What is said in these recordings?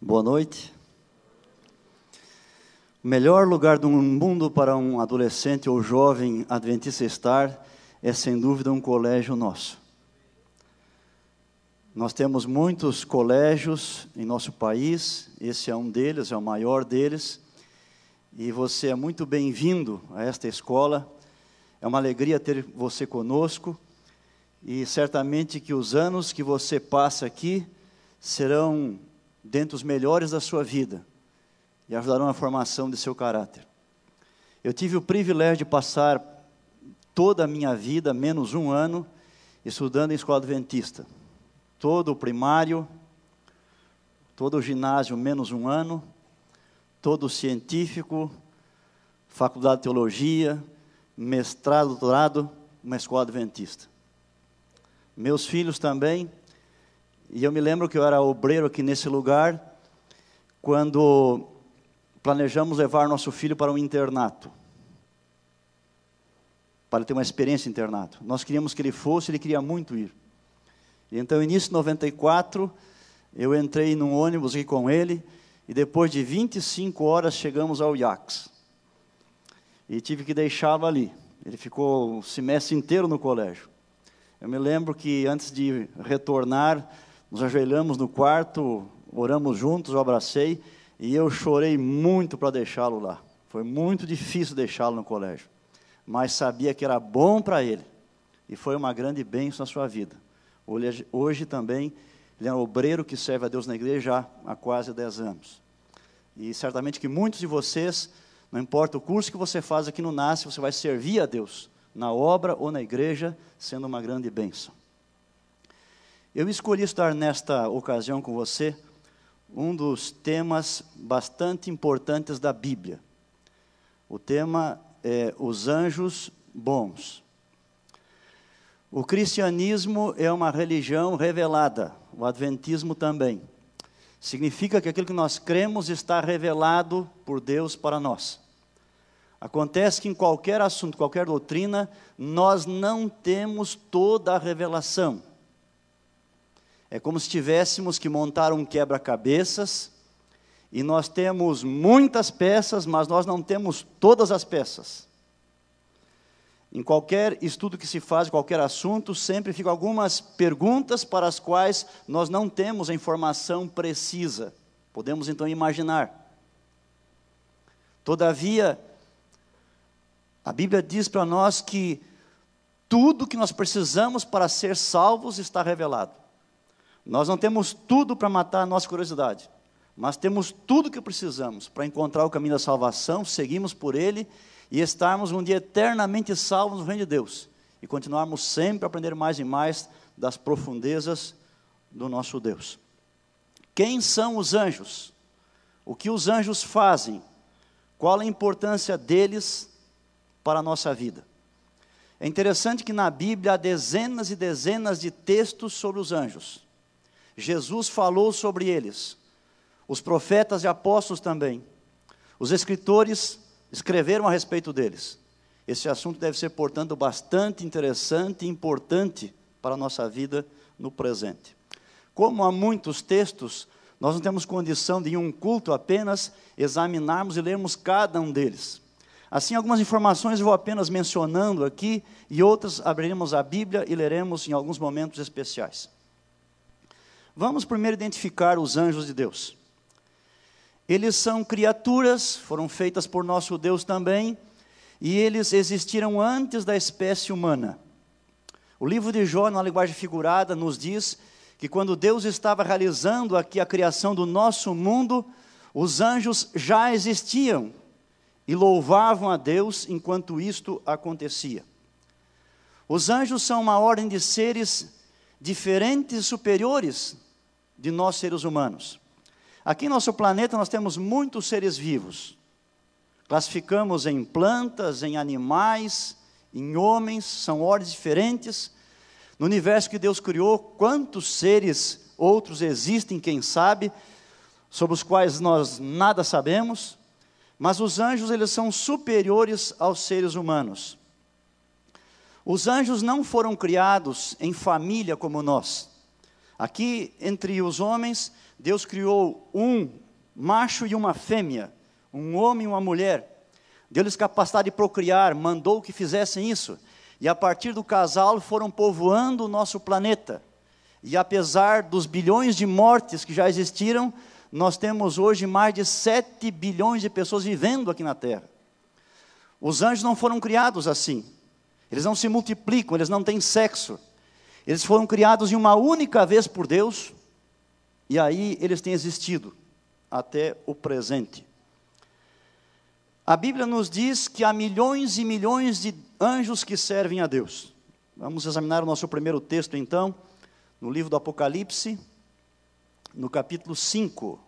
Boa noite. O melhor lugar do mundo para um adolescente ou jovem adventista estar é, sem dúvida, um colégio nosso. Nós temos muitos colégios em nosso país, esse é um deles, é o maior deles, e você é muito bem-vindo a esta escola. É uma alegria ter você conosco, e certamente que os anos que você passa aqui serão dentre os melhores da sua vida e ajudarão na formação de seu caráter. Eu tive o privilégio de passar toda a minha vida, menos um ano, estudando em escola adventista. Todo o primário, todo o ginásio, menos um ano, todo o científico, faculdade de teologia, mestrado, doutorado, uma escola adventista. Meus filhos também, e eu me lembro que eu era obreiro aqui nesse lugar, quando planejamos levar nosso filho para um internato, para ter uma experiência internato. Nós queríamos que ele fosse, ele queria muito ir. E então, início de 94, eu entrei num ônibus aqui com ele, e depois de 25 horas chegamos ao IACS. E tive que deixá-lo ali. Ele ficou o semestre inteiro no colégio. Eu me lembro que antes de retornar, nos ajoelhamos no quarto, oramos juntos, eu abracei e eu chorei muito para deixá-lo lá. Foi muito difícil deixá-lo no colégio, mas sabia que era bom para ele e foi uma grande bênção na sua vida. Hoje, hoje também ele é um obreiro que serve a Deus na igreja há quase 10 anos. E certamente que muitos de vocês, não importa o curso que você faz aqui no NASCE, você vai servir a Deus na obra ou na igreja, sendo uma grande bênção. Eu escolhi estar nesta ocasião com você um dos temas bastante importantes da Bíblia. O tema é os anjos bons. O cristianismo é uma religião revelada, o adventismo também. Significa que aquilo que nós cremos está revelado por Deus para nós. Acontece que em qualquer assunto, qualquer doutrina, nós não temos toda a revelação. É como se tivéssemos que montar um quebra-cabeças e nós temos muitas peças, mas nós não temos todas as peças. Em qualquer estudo que se faz, qualquer assunto, sempre ficam algumas perguntas para as quais nós não temos a informação precisa. Podemos então imaginar. Todavia, a Bíblia diz para nós que tudo que nós precisamos para ser salvos está revelado. Nós não temos tudo para matar a nossa curiosidade, mas temos tudo que precisamos para encontrar o caminho da salvação, seguimos por ele e estarmos um dia eternamente salvos no reino de Deus e continuarmos sempre a aprender mais e mais das profundezas do nosso Deus. Quem são os anjos? O que os anjos fazem? Qual a importância deles para a nossa vida? É interessante que na Bíblia há dezenas e dezenas de textos sobre os anjos. Jesus falou sobre eles. Os profetas e apóstolos também. Os escritores escreveram a respeito deles. Esse assunto deve ser, portanto, bastante interessante e importante para a nossa vida no presente. Como há muitos textos, nós não temos condição de, em um culto apenas, examinarmos e lermos cada um deles. Assim, algumas informações eu vou apenas mencionando aqui, e outras abriremos a Bíblia e leremos em alguns momentos especiais. Vamos primeiro identificar os anjos de Deus. Eles são criaturas, foram feitas por nosso Deus também, e eles existiram antes da espécie humana. O livro de Jó, na linguagem figurada, nos diz que quando Deus estava realizando aqui a criação do nosso mundo, os anjos já existiam e louvavam a Deus enquanto isto acontecia. Os anjos são uma ordem de seres diferentes e superiores de nós seres humanos. Aqui em nosso planeta nós temos muitos seres vivos. Classificamos em plantas, em animais, em homens, são ordens diferentes. No universo que Deus criou, quantos seres outros existem, quem sabe, sobre os quais nós nada sabemos, mas os anjos eles são superiores aos seres humanos. Os anjos não foram criados em família como nós. Aqui, entre os homens, Deus criou um macho e uma fêmea, um homem e uma mulher. Deu-lhes capacidade de procriar, mandou que fizessem isso. E a partir do casal foram povoando o nosso planeta. E apesar dos bilhões de mortes que já existiram, nós temos hoje mais de 7 bilhões de pessoas vivendo aqui na Terra. Os anjos não foram criados assim. Eles não se multiplicam, eles não têm sexo. Eles foram criados em uma única vez por Deus, e aí eles têm existido até o presente. A Bíblia nos diz que há milhões e milhões de anjos que servem a Deus. Vamos examinar o nosso primeiro texto então, no livro do Apocalipse, no capítulo 5.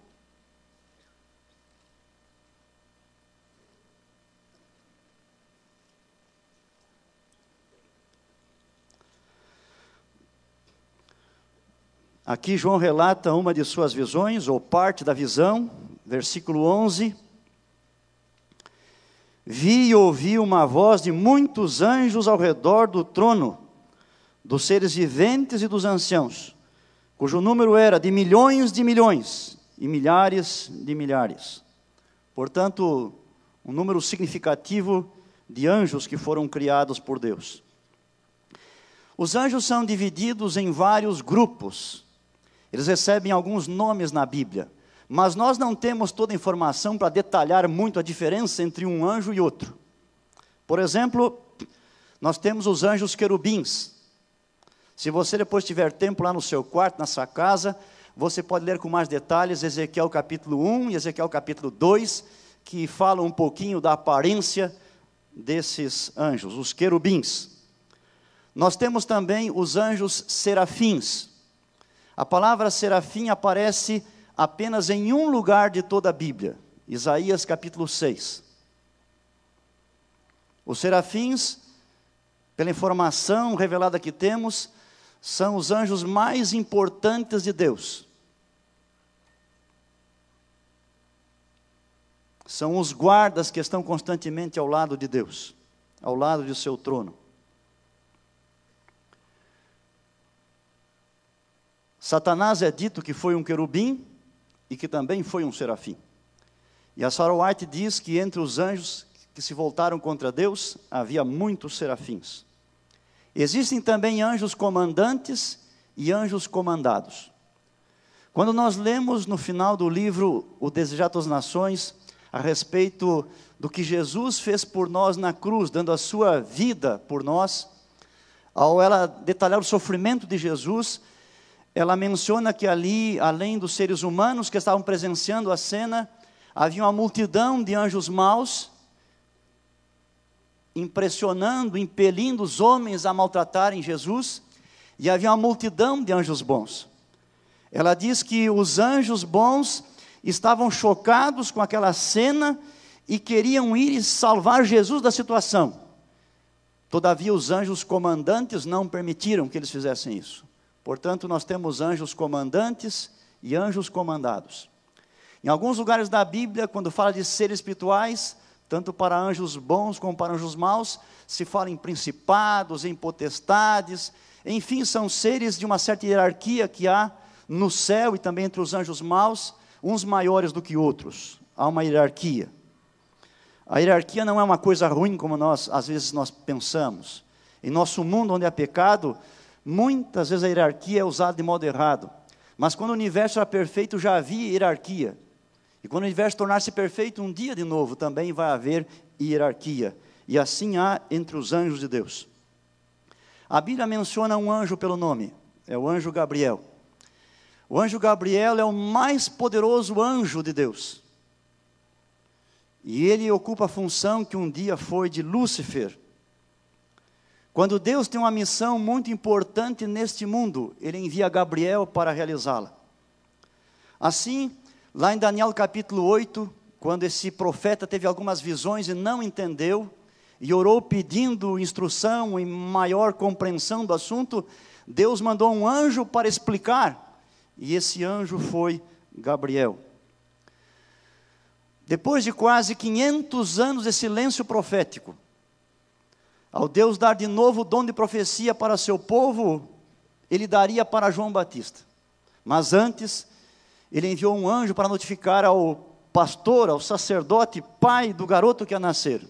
Aqui João relata uma de suas visões, ou parte da visão, versículo 11. Vi e ouvi uma voz de muitos anjos ao redor do trono, dos seres viventes e dos anciãos, cujo número era de milhões de milhões e milhares de milhares. Portanto, um número significativo de anjos que foram criados por Deus. Os anjos são divididos em vários grupos. Eles recebem alguns nomes na Bíblia, mas nós não temos toda a informação para detalhar muito a diferença entre um anjo e outro. Por exemplo, nós temos os anjos querubins. Se você depois tiver tempo lá no seu quarto, na sua casa, você pode ler com mais detalhes Ezequiel capítulo 1 e Ezequiel capítulo 2, que falam um pouquinho da aparência desses anjos, os querubins. Nós temos também os anjos serafins. A palavra serafim aparece apenas em um lugar de toda a Bíblia, Isaías capítulo 6. Os serafins, pela informação revelada que temos, são os anjos mais importantes de Deus. São os guardas que estão constantemente ao lado de Deus, ao lado de seu trono. Satanás é dito que foi um querubim e que também foi um serafim. E a Sarah White diz que entre os anjos que se voltaram contra Deus havia muitos serafins. Existem também anjos comandantes e anjos comandados. Quando nós lemos no final do livro O Desejado das Nações, a respeito do que Jesus fez por nós na cruz, dando a sua vida por nós, ao ela detalhar o sofrimento de Jesus, ela menciona que ali, além dos seres humanos que estavam presenciando a cena, havia uma multidão de anjos maus, impressionando, impelindo os homens a maltratarem Jesus, e havia uma multidão de anjos bons. Ela diz que os anjos bons estavam chocados com aquela cena e queriam ir e salvar Jesus da situação. Todavia, os anjos comandantes não permitiram que eles fizessem isso. Portanto, nós temos anjos comandantes e anjos comandados. Em alguns lugares da Bíblia, quando fala de seres espirituais, tanto para anjos bons como para anjos maus, se fala em principados, em potestades, enfim, são seres de uma certa hierarquia que há no céu e também entre os anjos maus, uns maiores do que outros. Há uma hierarquia. A hierarquia não é uma coisa ruim como nós às vezes nós pensamos. Em nosso mundo onde há pecado, Muitas vezes a hierarquia é usada de modo errado. Mas quando o universo era perfeito, já havia hierarquia. E quando o universo tornar-se perfeito, um dia de novo também vai haver hierarquia. E assim há entre os anjos de Deus. A Bíblia menciona um anjo pelo nome, é o anjo Gabriel. O anjo Gabriel é o mais poderoso anjo de Deus. E ele ocupa a função que um dia foi de Lúcifer, quando Deus tem uma missão muito importante neste mundo, Ele envia Gabriel para realizá-la. Assim, lá em Daniel capítulo 8, quando esse profeta teve algumas visões e não entendeu, e orou pedindo instrução e maior compreensão do assunto, Deus mandou um anjo para explicar, e esse anjo foi Gabriel. Depois de quase 500 anos de silêncio profético, ao Deus dar de novo o dom de profecia para seu povo, ele daria para João Batista. Mas antes, ele enviou um anjo para notificar ao pastor, ao sacerdote, pai do garoto que ia nascer,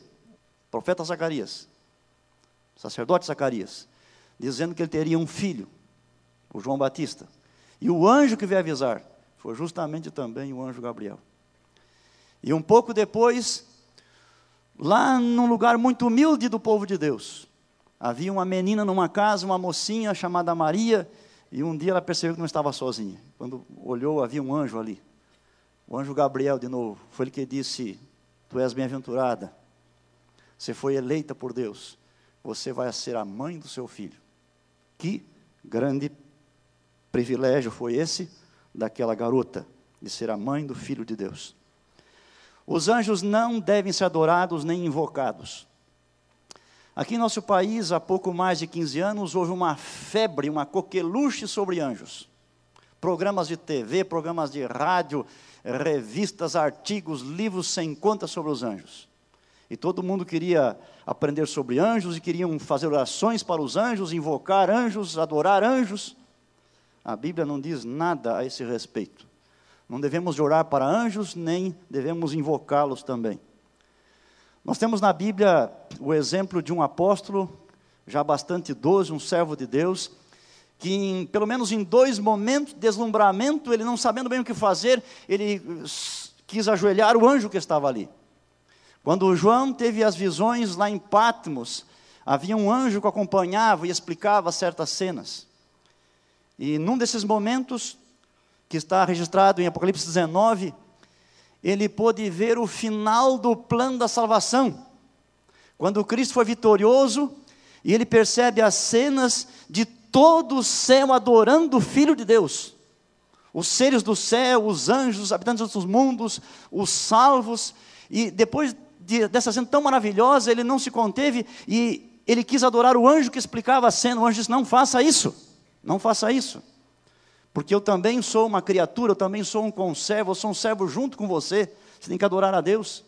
profeta Zacarias, sacerdote Zacarias, dizendo que ele teria um filho, o João Batista. E o anjo que veio avisar foi justamente também o anjo Gabriel. E um pouco depois, lá num lugar muito humilde do povo de Deus, havia uma menina numa casa, uma mocinha chamada Maria, e um dia ela percebeu que não estava sozinha. Quando olhou, havia um anjo ali. O anjo Gabriel, de novo, foi ele que disse: Tu és bem-aventurada, você foi eleita por Deus, você vai ser a mãe do seu filho. Que grande privilégio foi esse daquela garota, de ser a mãe do filho de Deus. Os anjos não devem ser adorados nem invocados. Aqui em nosso país, há pouco mais de 15 anos, houve uma febre, uma coqueluche sobre anjos. Programas de TV, programas de rádio, revistas, artigos, livros sem conta sobre os anjos. E todo mundo queria aprender sobre anjos e queriam fazer orações para os anjos, invocar anjos, adorar anjos. A Bíblia não diz nada a esse respeito. Não devemos orar para anjos, nem devemos invocá-los também. Nós temos na Bíblia o exemplo de um apóstolo, já bastante idoso, um servo de Deus, que em, pelo menos em dois momentos de deslumbramento, ele não sabendo bem o que fazer, ele quis ajoelhar o anjo que estava ali. Quando João teve as visões lá em Patmos, havia um anjo que acompanhava e explicava certas cenas. E num desses momentos, que está registrado em Apocalipse 19, ele pôde ver o final do plano da salvação. Quando Cristo foi vitorioso, e ele percebe as cenas de todo o céu adorando o Filho de Deus. Os seres do céu, os anjos, os habitantes dos mundos, os salvos. E depois de, dessa cena tão maravilhosa, ele não se conteve e ele quis adorar o anjo que explicava a cena. O anjo disse: Não faça isso, não faça isso. Porque eu também sou uma criatura, eu também sou um conservo, eu sou um servo junto com você. Você tem que adorar a Deus.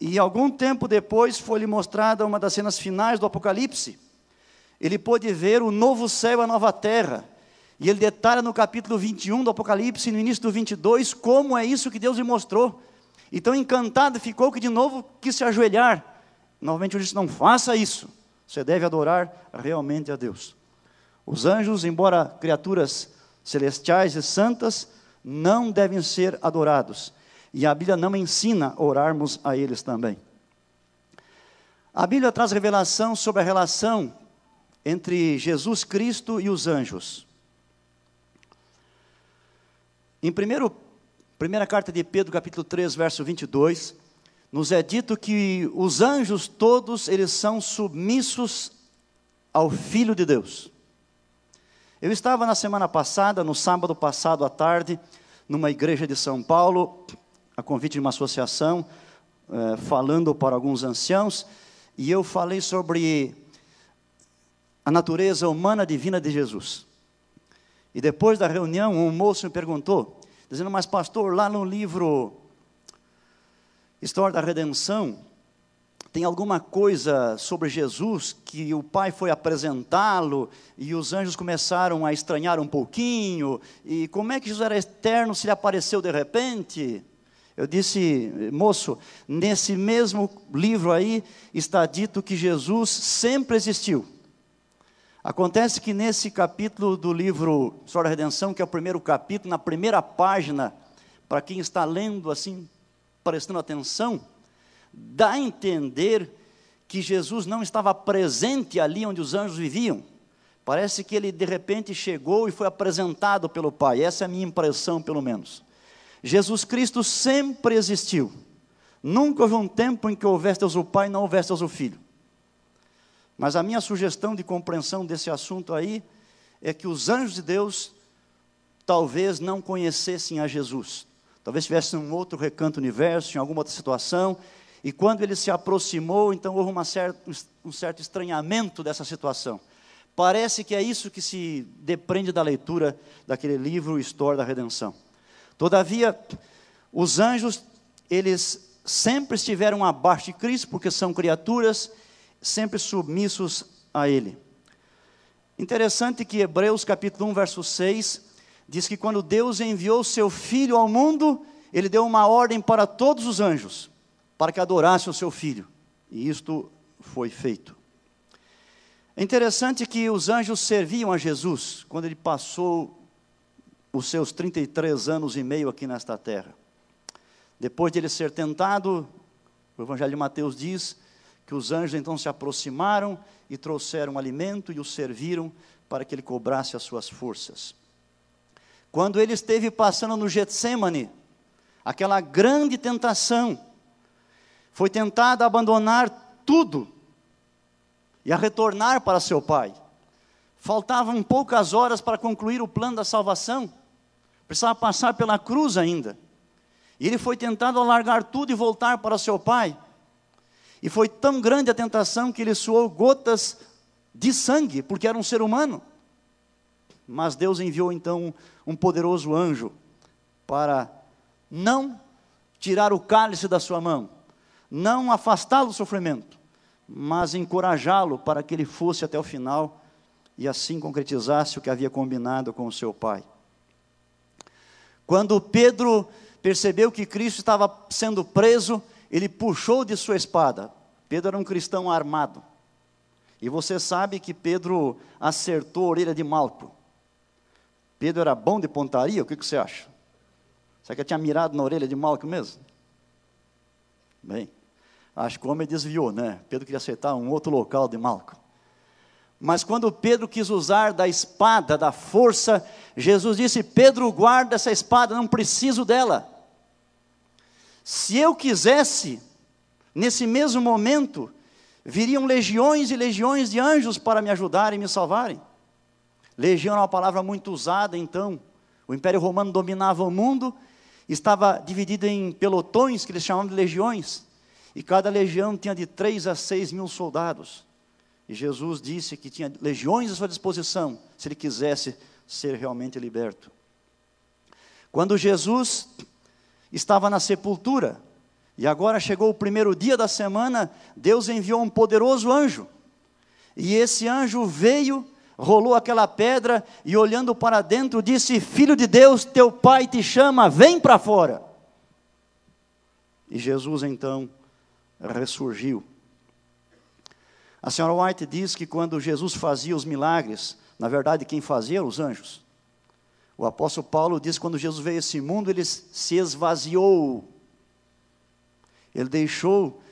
E algum tempo depois foi-lhe mostrada uma das cenas finais do Apocalipse. Ele pôde ver o novo céu e a nova terra. E ele detalha no capítulo 21 do Apocalipse, no início do 22, como é isso que Deus lhe mostrou. Então, encantado ficou que de novo quis se ajoelhar. Novamente eu disse: não faça isso. Você deve adorar realmente a Deus. Os anjos, embora criaturas celestiais e santas, não devem ser adorados. E a Bíblia não ensina orarmos a eles também. A Bíblia traz revelação sobre a relação entre Jesus Cristo e os anjos. Em primeiro, primeira carta de Pedro, capítulo 3, verso 22, nos é dito que os anjos todos, eles são submissos ao Filho de Deus. Eu estava na semana passada, no sábado passado à tarde, numa igreja de São Paulo, a convite de uma associação, eh, falando para alguns anciãos, e eu falei sobre a natureza humana divina de Jesus. E depois da reunião, um moço me perguntou, dizendo, mas pastor, lá no livro História da Redenção, tem alguma coisa sobre Jesus que o Pai foi apresentá-lo e os anjos começaram a estranhar um pouquinho? E como é que Jesus era eterno se ele apareceu de repente? Eu disse, moço, nesse mesmo livro aí está dito que Jesus sempre existiu. Acontece que nesse capítulo do livro História da Redenção, que é o primeiro capítulo, na primeira página, para quem está lendo assim, prestando atenção, dá a entender que Jesus não estava presente ali onde os anjos viviam. Parece que ele de repente chegou e foi apresentado pelo Pai. Essa é a minha impressão, pelo menos. Jesus Cristo sempre existiu. Nunca houve um tempo em que houvesse Deus o Pai e não houvesse Deus o Filho. Mas a minha sugestão de compreensão desse assunto aí é que os anjos de Deus talvez não conhecessem a Jesus. Talvez estivessem em um outro recanto universo, em alguma outra situação, e quando ele se aproximou, então houve certa, um certo estranhamento dessa situação. Parece que é isso que se depreende da leitura daquele livro História da Redenção. Todavia, os anjos, eles sempre estiveram abaixo de Cristo, porque são criaturas sempre submissos a Ele. Interessante que Hebreus capítulo 1, verso 6, diz que quando Deus enviou seu filho ao mundo, ele deu uma ordem para todos os anjos, para que adorassem o seu filho. E isto foi feito. É interessante que os anjos serviam a Jesus quando ele passou os seus 33 anos e meio aqui nesta terra. Depois de ele ser tentado, o Evangelho de Mateus diz que os anjos então se aproximaram e trouxeram alimento e o serviram para que ele cobrasse as suas forças. Quando ele esteve passando no Getsemane, aquela grande tentação, foi tentado a abandonar tudo e a retornar para seu pai. Faltavam poucas horas para concluir o plano da salvação, precisava passar pela cruz ainda. E ele foi tentado a largar tudo e voltar para seu pai. E foi tão grande a tentação que ele suou gotas de sangue, porque era um ser humano. Mas Deus enviou então um poderoso anjo para não tirar o cálice da sua mão, não afastá-lo do sofrimento, mas encorajá-lo para que ele fosse até o final e assim concretizasse o que havia combinado com o seu pai. Quando Pedro percebeu que Cristo estava sendo preso, ele puxou de sua espada. Pedro era um cristão armado. E você sabe que Pedro acertou a orelha de Malco. Pedro era bom de pontaria? O que, que você acha? Será que tinha mirado na orelha de Malco mesmo? Bem, acho que o homem desviou, né? Pedro queria acertar um outro local de Malco. Mas quando Pedro quis usar da espada, da força, Jesus disse: Pedro, guarda essa espada, não preciso dela. Se eu quisesse, nesse mesmo momento, viriam legiões e legiões de anjos para me ajudarem e me salvarem. Legião é uma palavra muito usada, então. O Império Romano dominava o mundo, estava dividido em pelotões, que eles chamavam de legiões, e cada legião tinha de 3 a 6 mil soldados. E Jesus disse que tinha legiões à sua disposição, se ele quisesse ser realmente liberto. Quando Jesus estava na sepultura, e agora chegou o primeiro dia da semana, Deus enviou um poderoso anjo. E esse anjo veio rolou aquela pedra e olhando para dentro disse: Filho de Deus, teu pai te chama, vem para fora. E Jesus então ressurgiu. A senhora White diz que quando Jesus fazia os milagres, na verdade quem fazia eram os anjos. O apóstolo Paulo diz que quando Jesus veio a esse mundo, ele se esvaziou. Ele deixou,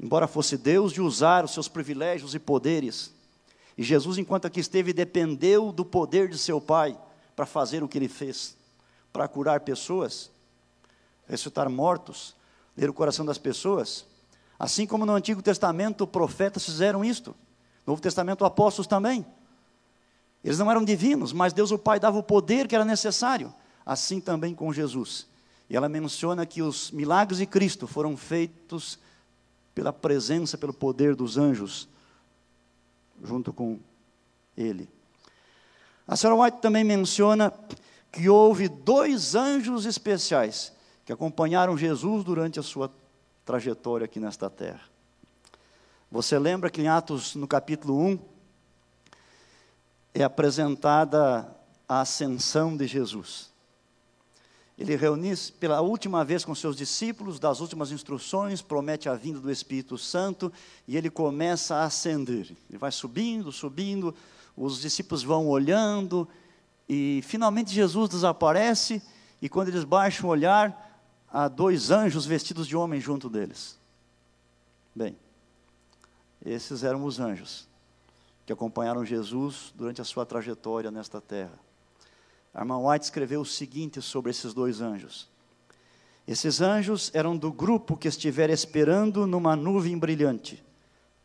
embora fosse Deus, de usar os seus privilégios e poderes e Jesus, enquanto aqui esteve, dependeu do poder de seu Pai para fazer o que ele fez, para curar pessoas, ressuscitar mortos, ler o coração das pessoas. Assim como no Antigo Testamento profetas fizeram isto, no Novo Testamento apóstolos também. Eles não eram divinos, mas Deus o Pai dava o poder que era necessário. Assim também com Jesus. E ela menciona que os milagres de Cristo foram feitos pela presença, pelo poder dos anjos junto com ele. A senhora White também menciona que houve dois anjos especiais que acompanharam Jesus durante a sua trajetória aqui nesta terra. Você lembra que em Atos, no capítulo 1, é apresentada a ascensão de Jesus. Ele reuniu-se pela última vez com seus discípulos, das últimas instruções, promete a vinda do Espírito Santo e ele começa a ascender. Ele vai subindo, subindo, os discípulos vão olhando e finalmente Jesus desaparece e quando eles baixam o olhar, há dois anjos vestidos de homem junto deles. Bem, esses eram os anjos que acompanharam Jesus durante a sua trajetória nesta terra. A irmã White escreveu o seguinte sobre esses dois anjos. Esses anjos eram do grupo que estivera esperando numa nuvem brilhante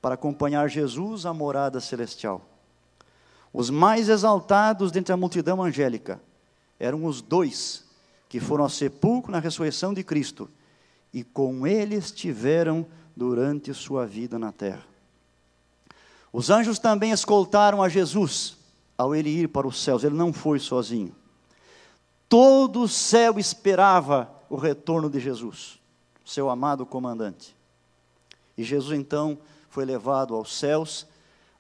para acompanhar Jesus à morada celestial. Os mais exaltados dentre a multidão angélica eram os dois que foram ao sepulcro na ressurreição de Cristo e com ele estiveram durante sua vida na terra. Os anjos também escoltaram a Jesus ao ele ir para os céus, ele não foi sozinho. Todo o céu esperava o retorno de Jesus, seu amado comandante. E Jesus então foi levado aos céus.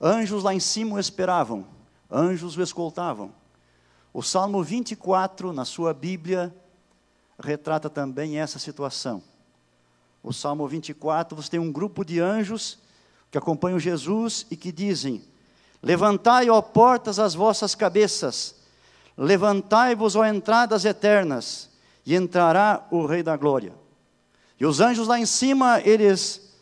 Anjos lá em cima o esperavam, anjos o escoltavam. O Salmo 24, na sua Bíblia, retrata também essa situação. O Salmo 24, você tem um grupo de anjos que acompanham Jesus e que dizem: Levantai, ó portas, as vossas cabeças, levantai-vos, ó entradas eternas, e entrará o Rei da Glória. E os anjos lá em cima, eles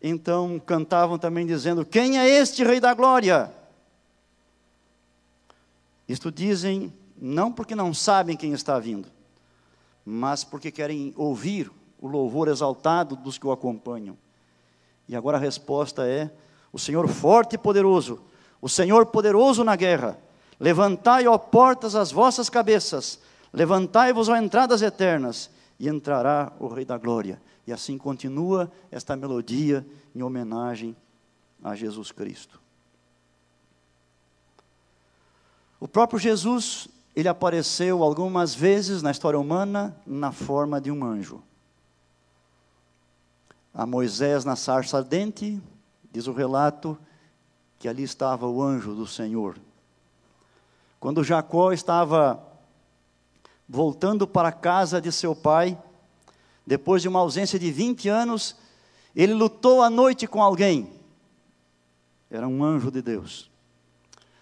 então cantavam também dizendo: Quem é este Rei da Glória? Isto dizem não porque não sabem quem está vindo, mas porque querem ouvir o louvor exaltado dos que o acompanham. E agora a resposta é: o Senhor forte e poderoso, o Senhor poderoso na guerra. Levantai, ó portas, as vossas cabeças, levantai-vos, ó entradas eternas, e entrará o Rei da Glória. E assim continua esta melodia em homenagem a Jesus Cristo. O próprio Jesus, ele apareceu algumas vezes na história humana na forma de um anjo. A Moisés na sarça ardente, diz o relato, que ali estava o anjo do Senhor. Quando Jacó estava voltando para a casa de seu pai, depois de uma ausência de 20 anos, ele lutou à noite com alguém. Era um anjo de Deus.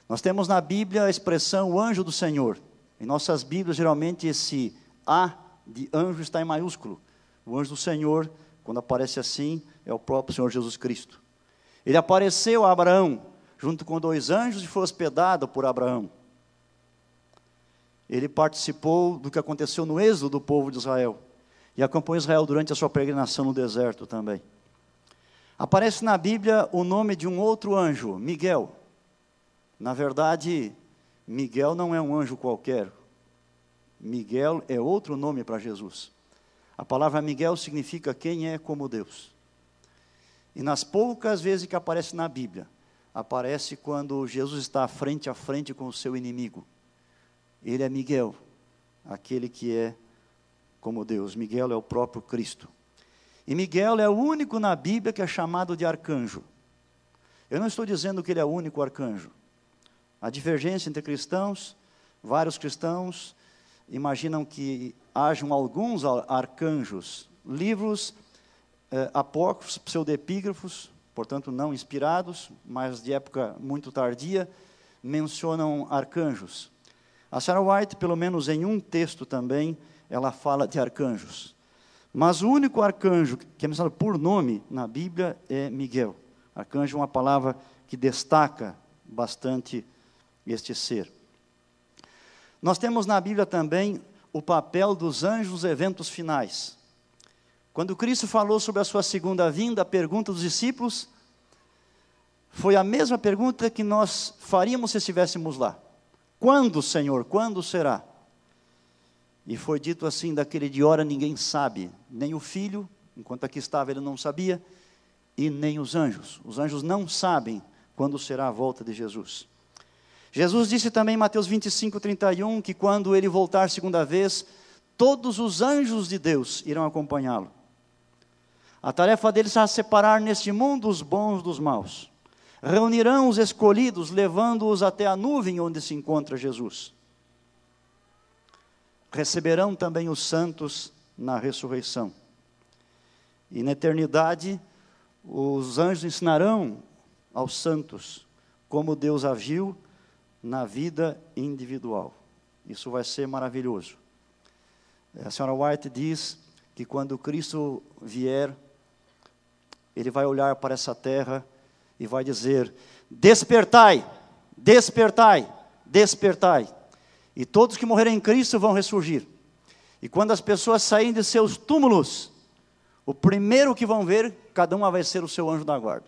Nós temos na Bíblia a expressão o anjo do Senhor. Em nossas Bíblias, geralmente, esse A de anjo está em maiúsculo. O anjo do Senhor, quando aparece assim, é o próprio Senhor Jesus Cristo. Ele apareceu a Abraão, junto com dois anjos, e foi hospedado por Abraão. Ele participou do que aconteceu no êxodo do povo de Israel. E acompanhou Israel durante a sua peregrinação no deserto também. Aparece na Bíblia o nome de um outro anjo, Miguel. Na verdade, Miguel não é um anjo qualquer. Miguel é outro nome para Jesus. A palavra Miguel significa quem é como Deus. E nas poucas vezes que aparece na Bíblia, aparece quando Jesus está frente a frente com o seu inimigo. Ele é Miguel, aquele que é como Deus. Miguel é o próprio Cristo. E Miguel é o único na Bíblia que é chamado de arcanjo. Eu não estou dizendo que ele é o único arcanjo. A divergência entre cristãos, vários cristãos imaginam que hajam alguns arcanjos, livros eh, apócrifos, pseudepígrafos, portanto não inspirados, mas de época muito tardia, mencionam arcanjos. A Sarah White, pelo menos em um texto também, ela fala de arcanjos. Mas o único arcanjo que é mencionado por nome na Bíblia é Miguel. Arcanjo é uma palavra que destaca bastante este ser. Nós temos na Bíblia também o papel dos anjos nos eventos finais. Quando Cristo falou sobre a sua segunda vinda, a pergunta dos discípulos foi a mesma pergunta que nós faríamos se estivéssemos lá: Quando, Senhor? Quando será? E foi dito assim: daquele de hora ninguém sabe, nem o filho, enquanto aqui estava ele não sabia, e nem os anjos. Os anjos não sabem quando será a volta de Jesus. Jesus disse também em Mateus 25, 31, que quando ele voltar segunda vez, todos os anjos de Deus irão acompanhá-lo. A tarefa deles será separar neste mundo os bons dos maus. Reunirão os escolhidos, levando-os até a nuvem onde se encontra Jesus. Receberão também os santos na ressurreição. E na eternidade, os anjos ensinarão aos santos como Deus agiu na vida individual. Isso vai ser maravilhoso. A senhora White diz que quando Cristo vier, ele vai olhar para essa terra e vai dizer: Despertai, despertai, despertai. E todos que morrerem em Cristo vão ressurgir. E quando as pessoas saírem de seus túmulos, o primeiro que vão ver, cada uma vai ser o seu anjo da guarda.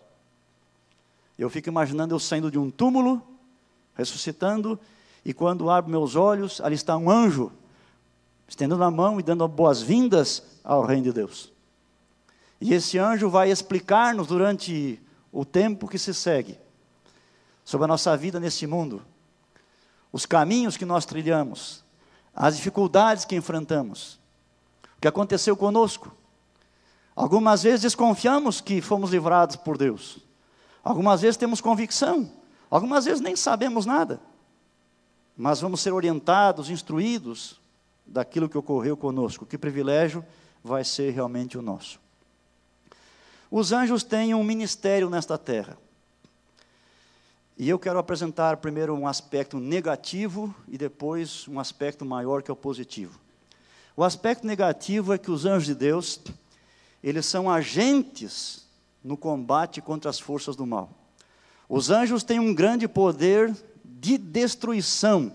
Eu fico imaginando eu saindo de um túmulo ressuscitando, e quando abro meus olhos, ali está um anjo, estendendo a mão e dando boas-vindas ao reino de Deus. E esse anjo vai explicar-nos durante o tempo que se segue sobre a nossa vida nesse mundo, os caminhos que nós trilhamos, as dificuldades que enfrentamos, o que aconteceu conosco. Algumas vezes desconfiamos que fomos livrados por Deus. Algumas vezes temos convicção Algumas vezes nem sabemos nada. mas vamos ser orientados, instruídos daquilo que ocorreu conosco. Que privilégio vai ser realmente o nosso. Os anjos têm um ministério nesta terra. E eu quero apresentar primeiro um aspecto negativo e depois um aspecto maior que é o positivo. O aspecto negativo é que os anjos de Deus, eles são agentes no combate contra as forças do mal. Os anjos têm um grande poder de destruição,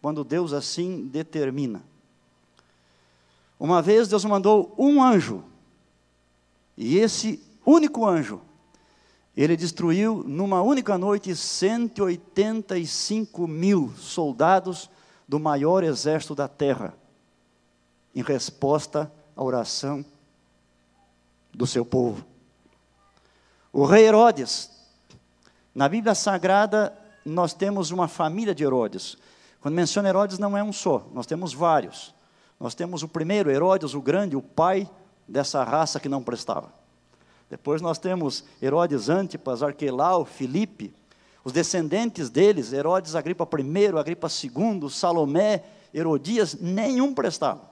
quando Deus assim determina. Uma vez Deus mandou um anjo, e esse único anjo, ele destruiu numa única noite 185 mil soldados do maior exército da terra, em resposta à oração do seu povo. O rei Herodes, na Bíblia Sagrada, nós temos uma família de Herodes. Quando menciona Herodes, não é um só, nós temos vários. Nós temos o primeiro, Herodes o Grande, o pai dessa raça que não prestava. Depois nós temos Herodes Antipas, Arquelau, Filipe, os descendentes deles, Herodes Agripa I, Agripa II, Salomé, Herodias, nenhum prestava.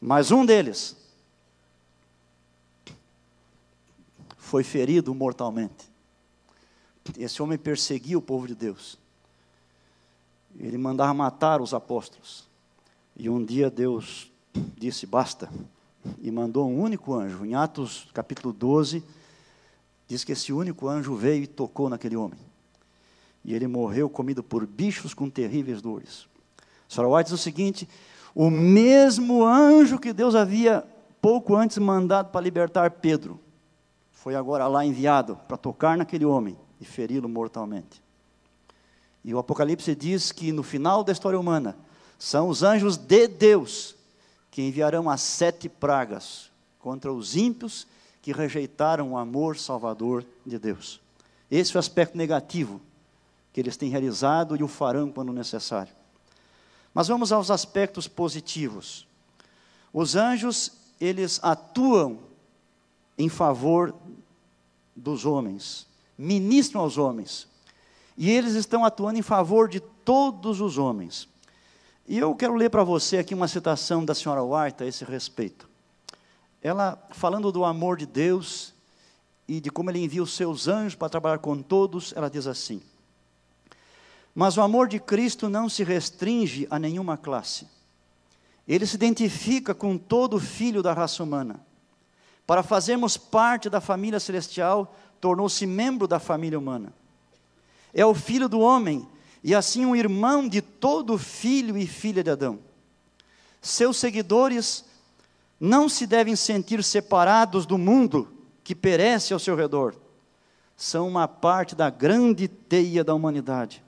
Mas um deles foi ferido mortalmente. Esse homem perseguia o povo de Deus. Ele mandava matar os apóstolos. E um dia Deus disse: basta, e mandou um único anjo. Em Atos capítulo 12, diz que esse único anjo veio e tocou naquele homem. E ele morreu comido por bichos com terríveis dores. Sarah White diz o seguinte: o mesmo anjo que Deus havia pouco antes mandado para libertar Pedro, foi agora lá enviado para tocar naquele homem e feri-lo mortalmente. E o Apocalipse diz que no final da história humana, são os anjos de Deus que enviarão as sete pragas contra os ímpios que rejeitaram o amor salvador de Deus. Esse é o aspecto negativo que eles têm realizado e o farão quando necessário. Mas vamos aos aspectos positivos. Os anjos, eles atuam em favor dos homens, ministram aos homens. E eles estão atuando em favor de todos os homens. E eu quero ler para você aqui uma citação da senhora White a esse respeito. Ela, falando do amor de Deus e de como ele envia os seus anjos para trabalhar com todos, ela diz assim: Mas o amor de Cristo não se restringe a nenhuma classe. Ele se identifica com todo filho da raça humana. Para fazermos parte da família celestial, tornou-se membro da família humana. É o filho do homem e assim um irmão de todo filho e filha de Adão. Seus seguidores não se devem sentir separados do mundo que perece ao seu redor. São uma parte da grande teia da humanidade.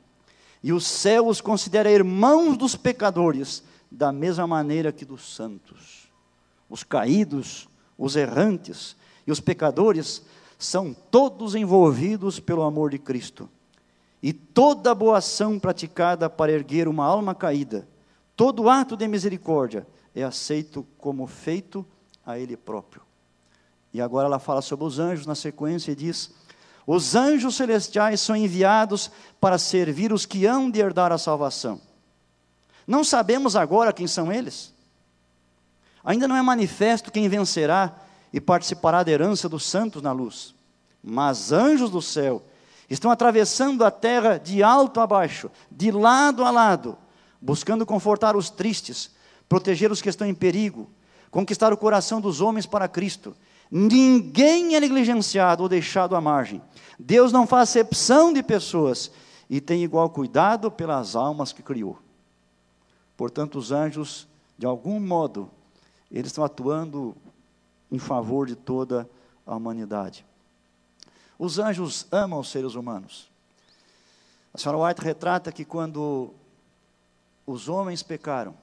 E o céu os considera irmãos dos pecadores, da mesma maneira que dos santos. Os caídos, os errantes e os pecadores são todos envolvidos pelo amor de Cristo. E toda boa ação praticada para erguer uma alma caída, todo ato de misericórdia é aceito como feito a Ele próprio. E agora ela fala sobre os anjos na sequência e diz: Os anjos celestiais são enviados para servir os que hão de herdar a salvação. Não sabemos agora quem são eles. Ainda não é manifesto quem vencerá e participará da herança dos santos na luz. Mas anjos do céu Estão atravessando a terra de alto a baixo, de lado a lado, buscando confortar os tristes, proteger os que estão em perigo, conquistar o coração dos homens para Cristo. Ninguém é negligenciado ou deixado à margem. Deus não faz acepção de pessoas e tem igual cuidado pelas almas que criou. Portanto, os anjos, de algum modo, eles estão atuando em favor de toda a humanidade. Os anjos amam os seres humanos. A senhora White retrata que quando os homens pecaram,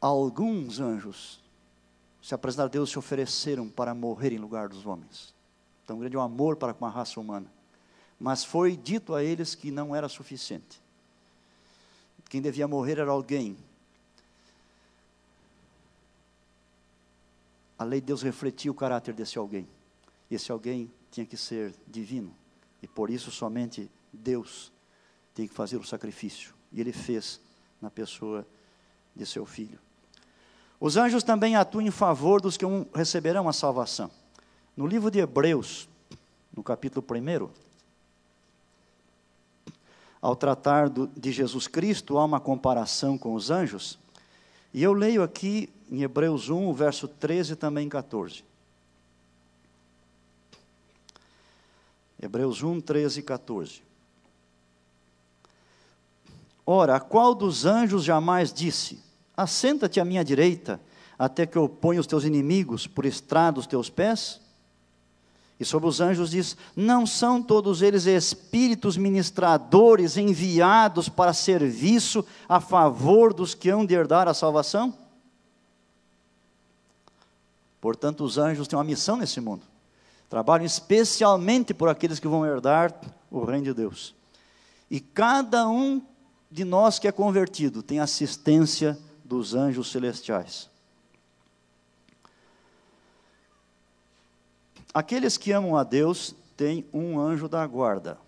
alguns anjos se apresentaram a Deus e se ofereceram para morrer em lugar dos homens. Tão grande o amor para com a raça humana. Mas foi dito a eles que não era suficiente. Quem devia morrer era alguém. A lei de Deus refletia o caráter desse alguém. Esse alguém tinha que ser divino. E por isso somente Deus tem que fazer o sacrifício. E ele fez na pessoa de seu filho. Os anjos também atuam em favor dos que receberão a salvação. No livro de Hebreus, no capítulo 1, ao tratar do, de Jesus Cristo, há uma comparação com os anjos. E eu leio aqui em Hebreus 1, verso 13 e também 14. Hebreus 1, 13 e 14. Ora, qual dos anjos jamais disse: Assenta-te à minha direita, até que eu ponha os teus inimigos por estrado dos teus pés? E sobre os anjos diz: Não são todos eles espíritos ministradores enviados para serviço a favor dos que hão de herdar a salvação? Portanto, os anjos têm uma missão nesse mundo. Trabalham especialmente por aqueles que vão herdar o reino de Deus. E cada um de nós que é convertido tem assistência dos anjos celestiais. Aqueles que amam a Deus têm um anjo da guarda.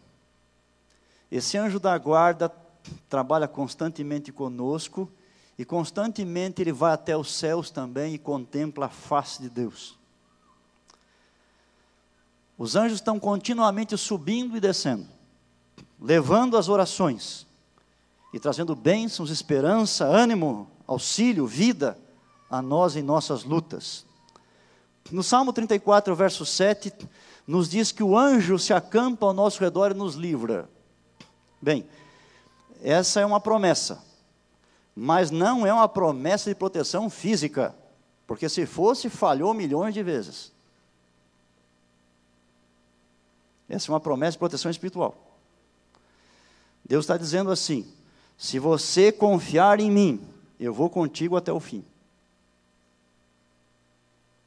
Esse anjo da guarda trabalha constantemente conosco e constantemente ele vai até os céus também e contempla a face de Deus. Os anjos estão continuamente subindo e descendo, levando as orações e trazendo bênçãos, esperança, ânimo, auxílio, vida a nós em nossas lutas. No Salmo 34, verso 7, nos diz que o anjo se acampa ao nosso redor e nos livra. Bem, essa é uma promessa, mas não é uma promessa de proteção física, porque se fosse, falhou milhões de vezes. Essa é uma promessa de proteção espiritual. Deus está dizendo assim: se você confiar em mim, eu vou contigo até o fim.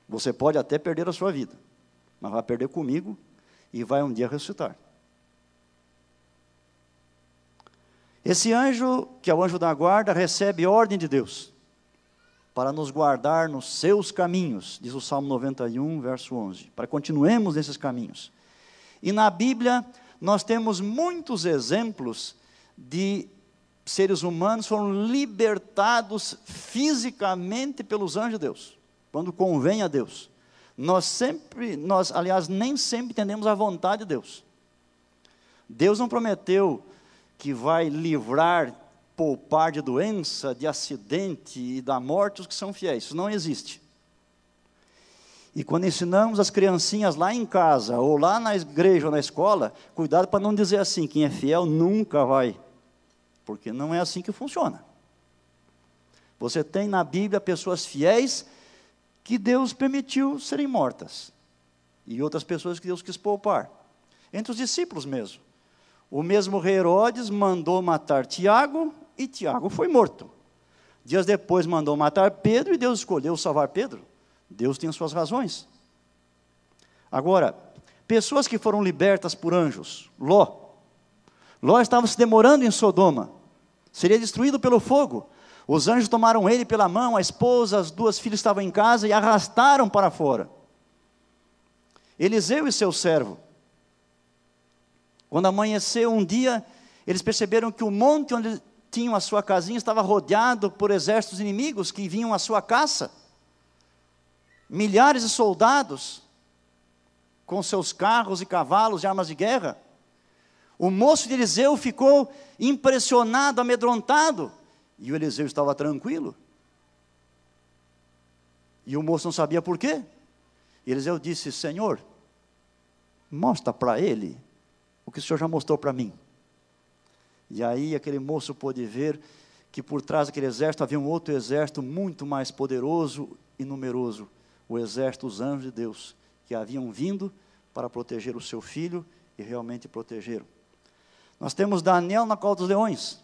Você pode até perder a sua vida, mas vai perder comigo e vai um dia ressuscitar. Esse anjo, que é o anjo da guarda, recebe ordem de Deus para nos guardar nos seus caminhos, diz o Salmo 91, verso 11, para continuemos nesses caminhos. E na Bíblia, nós temos muitos exemplos de seres humanos foram libertados fisicamente pelos anjos de Deus, quando convém a Deus. Nós sempre, nós, aliás, nem sempre entendemos a vontade de Deus. Deus não prometeu que vai livrar, poupar de doença, de acidente e da morte os que são fiéis. Isso não existe. E quando ensinamos as criancinhas lá em casa, ou lá na igreja ou na escola, cuidado para não dizer assim: quem é fiel nunca vai porque não é assim que funciona. Você tem na Bíblia pessoas fiéis que Deus permitiu serem mortas, e outras pessoas que Deus quis poupar. Entre os discípulos mesmo. O mesmo Herodes mandou matar Tiago e Tiago foi morto. Dias depois mandou matar Pedro e Deus escolheu salvar Pedro. Deus tem suas razões. Agora, pessoas que foram libertas por anjos, Ló, Ló estava se demorando em Sodoma, seria destruído pelo fogo. Os anjos tomaram ele pela mão, a esposa, as duas filhas estavam em casa e arrastaram para fora. Eliseu e seu servo. Quando amanheceu um dia, eles perceberam que o monte onde tinham a sua casinha estava rodeado por exércitos inimigos que vinham à sua caça. Milhares de soldados com seus carros e cavalos e armas de guerra. O moço de Eliseu ficou impressionado, amedrontado, e o Eliseu estava tranquilo. E o moço não sabia por quê. E Eliseu disse: Senhor, mostra para ele que o Senhor já mostrou para mim. E aí aquele moço pôde ver que por trás daquele exército havia um outro exército muito mais poderoso e numeroso o exército dos anjos de Deus, que haviam vindo para proteger o seu filho e realmente protegeram. Nós temos Daniel na cova dos leões.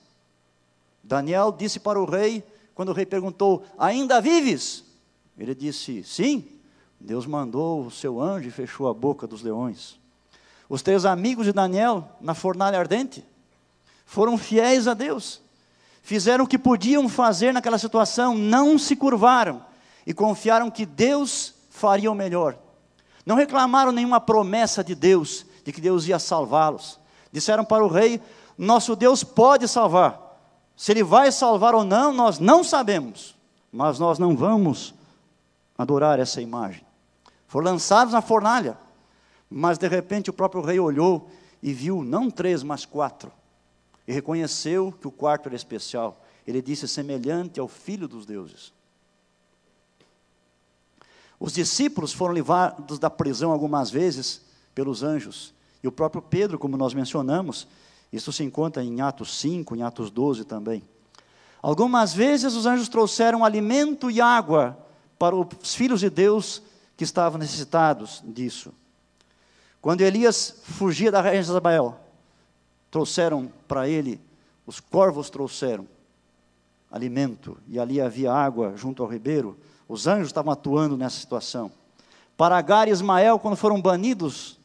Daniel disse para o rei, quando o rei perguntou: Ainda vives? Ele disse: Sim. Deus mandou o seu anjo e fechou a boca dos leões. Os três amigos de Daniel, na fornalha ardente, foram fiéis a Deus. Fizeram o que podiam fazer naquela situação, não se curvaram e confiaram que Deus faria o melhor. Não reclamaram nenhuma promessa de Deus, de que Deus ia salvá-los. Disseram para o rei: Nosso Deus pode salvar. Se Ele vai salvar ou não, nós não sabemos. Mas nós não vamos adorar essa imagem. Foram lançados na fornalha. Mas de repente o próprio rei olhou e viu não três, mas quatro. E reconheceu que o quarto era especial. Ele disse: semelhante ao filho dos deuses. Os discípulos foram levados da prisão algumas vezes pelos anjos. E o próprio Pedro, como nós mencionamos, isso se encontra em Atos 5, em Atos 12 também. Algumas vezes os anjos trouxeram alimento e água para os filhos de Deus que estavam necessitados disso. Quando Elias fugia da de Isabel, trouxeram para ele, os corvos trouxeram alimento, e ali havia água junto ao ribeiro. Os anjos estavam atuando nessa situação. Para Agar e Ismael, quando foram banidos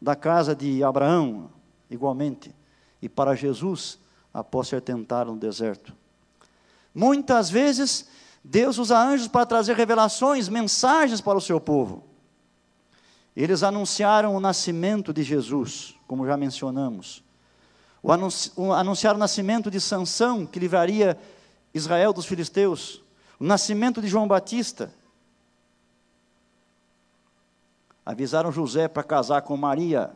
da casa de Abraão, igualmente, e para Jesus, após ser tentado no deserto. Muitas vezes, Deus usa anjos para trazer revelações, mensagens para o seu povo. Eles anunciaram o nascimento de Jesus, como já mencionamos. O anunci o, anunciaram o nascimento de Sansão, que livraria Israel dos filisteus. O nascimento de João Batista. Avisaram José para casar com Maria,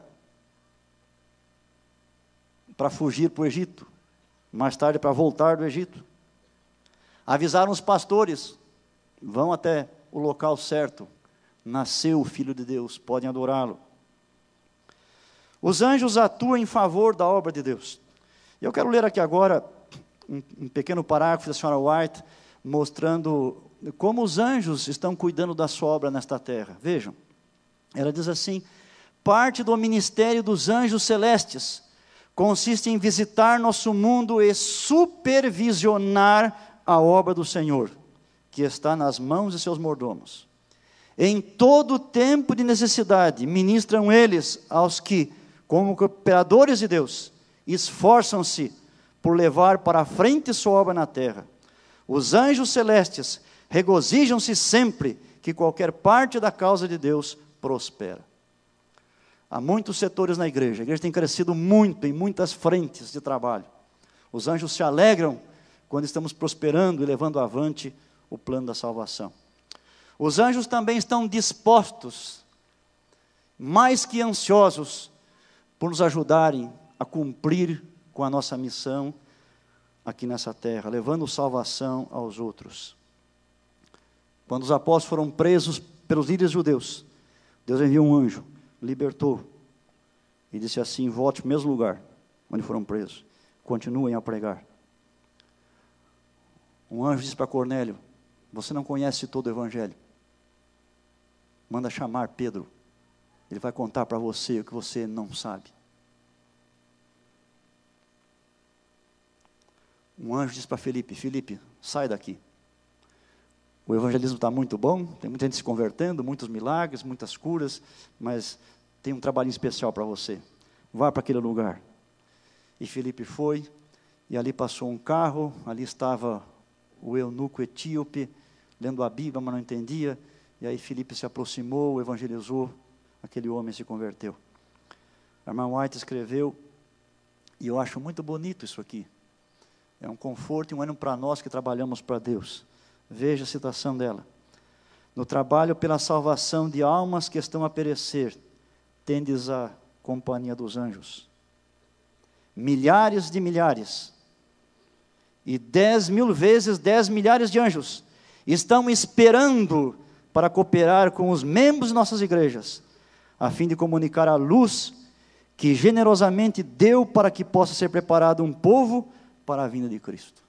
para fugir para o Egito, mais tarde para voltar do Egito. Avisaram os pastores: vão até o local certo, nasceu o Filho de Deus, podem adorá-lo. Os anjos atuam em favor da obra de Deus. Eu quero ler aqui agora um, um pequeno parágrafo da senhora White, mostrando como os anjos estão cuidando da sua obra nesta terra. Vejam, ela diz assim: parte do ministério dos anjos celestes consiste em visitar nosso mundo e supervisionar a obra do Senhor, que está nas mãos de seus mordomos. Em todo tempo de necessidade, ministram eles aos que, como cooperadores de Deus, esforçam-se por levar para a frente sua obra na terra. Os anjos celestes regozijam-se sempre que qualquer parte da causa de Deus prospera. Há muitos setores na igreja. A igreja tem crescido muito em muitas frentes de trabalho. Os anjos se alegram quando estamos prosperando e levando avante o plano da salvação. Os anjos também estão dispostos, mais que ansiosos, por nos ajudarem a cumprir com a nossa missão aqui nessa terra, levando salvação aos outros. Quando os apóstolos foram presos pelos líderes judeus, Deus enviou um anjo libertou. E disse assim: volte para o mesmo lugar onde foram presos. Continuem a pregar. Um anjo disse para Cornélio: Você não conhece todo o evangelho. Manda chamar Pedro. Ele vai contar para você o que você não sabe. Um anjo disse para Felipe: Felipe, sai daqui. O evangelismo está muito bom, tem muita gente se convertendo, muitos milagres, muitas curas, mas tem um trabalho especial para você. Vá para aquele lugar. E Felipe foi, e ali passou um carro, ali estava o eunuco etíope, lendo a Bíblia, mas não entendia. E aí Felipe se aproximou, evangelizou, aquele homem se converteu. Irmã White escreveu, e eu acho muito bonito isso aqui. É um conforto e um ânimo para nós que trabalhamos para Deus. Veja a citação dela. No trabalho pela salvação de almas que estão a perecer, tendes a companhia dos anjos. Milhares de milhares, e dez mil vezes dez milhares de anjos estão esperando para cooperar com os membros de nossas igrejas, a fim de comunicar a luz que generosamente deu para que possa ser preparado um povo para a vinda de Cristo.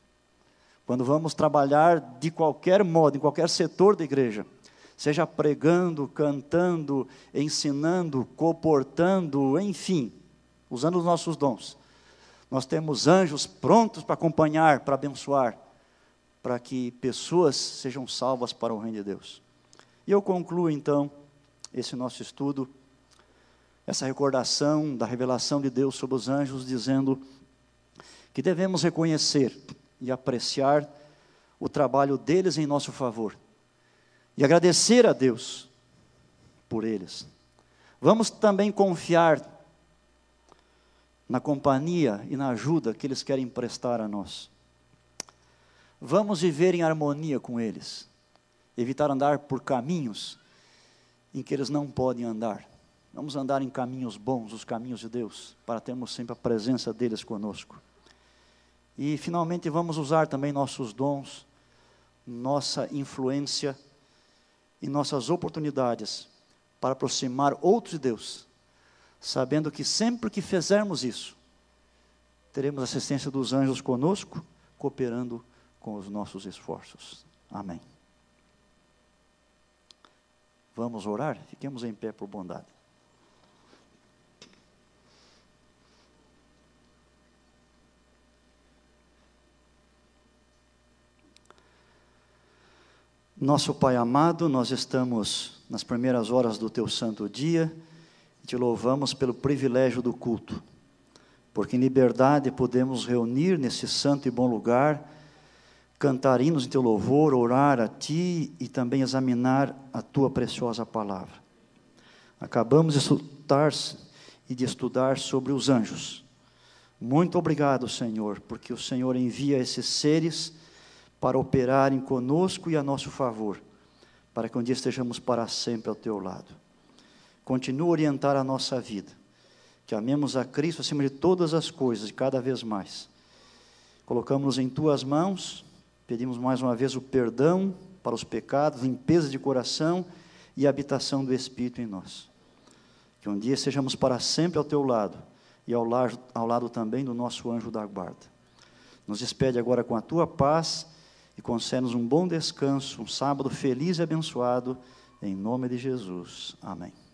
Quando vamos trabalhar de qualquer modo, em qualquer setor da igreja, seja pregando, cantando, ensinando, comportando, enfim, usando os nossos dons. Nós temos anjos prontos para acompanhar, para abençoar, para que pessoas sejam salvas para o reino de Deus. E eu concluo então esse nosso estudo, essa recordação da revelação de Deus sobre os anjos, dizendo que devemos reconhecer e apreciar o trabalho deles em nosso favor e agradecer a Deus por eles. Vamos também confiar na companhia e na ajuda que eles querem prestar a nós. Vamos viver em harmonia com eles, evitar andar por caminhos em que eles não podem andar. Vamos andar em caminhos bons, os caminhos de Deus, para termos sempre a presença deles conosco. E finalmente vamos usar também nossos dons, nossa influência e nossas oportunidades para aproximar outros de Deus, sabendo que sempre que fizermos isso, teremos a assistência dos anjos conosco, cooperando com os nossos esforços. Amém. Vamos orar? Fiquemos em pé por bondade. Nosso Pai amado, nós estamos nas primeiras horas do Teu santo dia e te louvamos pelo privilégio do culto, porque em liberdade podemos reunir nesse santo e bom lugar, cantar hinos em Teu louvor, orar a Ti e também examinar a Tua preciosa palavra. Acabamos de estudar e de estudar sobre os anjos. Muito obrigado, Senhor, porque o Senhor envia esses seres para operarem conosco e a nosso favor, para que um dia estejamos para sempre ao teu lado. Continua a orientar a nossa vida, que amemos a Cristo acima de todas as coisas e cada vez mais. Colocamos-nos em tuas mãos, pedimos mais uma vez o perdão para os pecados, limpeza de coração e habitação do Espírito em nós. Que um dia sejamos para sempre ao teu lado e ao lado, ao lado também do nosso anjo da guarda. Nos despede agora com a tua paz e concede-nos um bom descanso, um sábado feliz e abençoado, em nome de Jesus. Amém.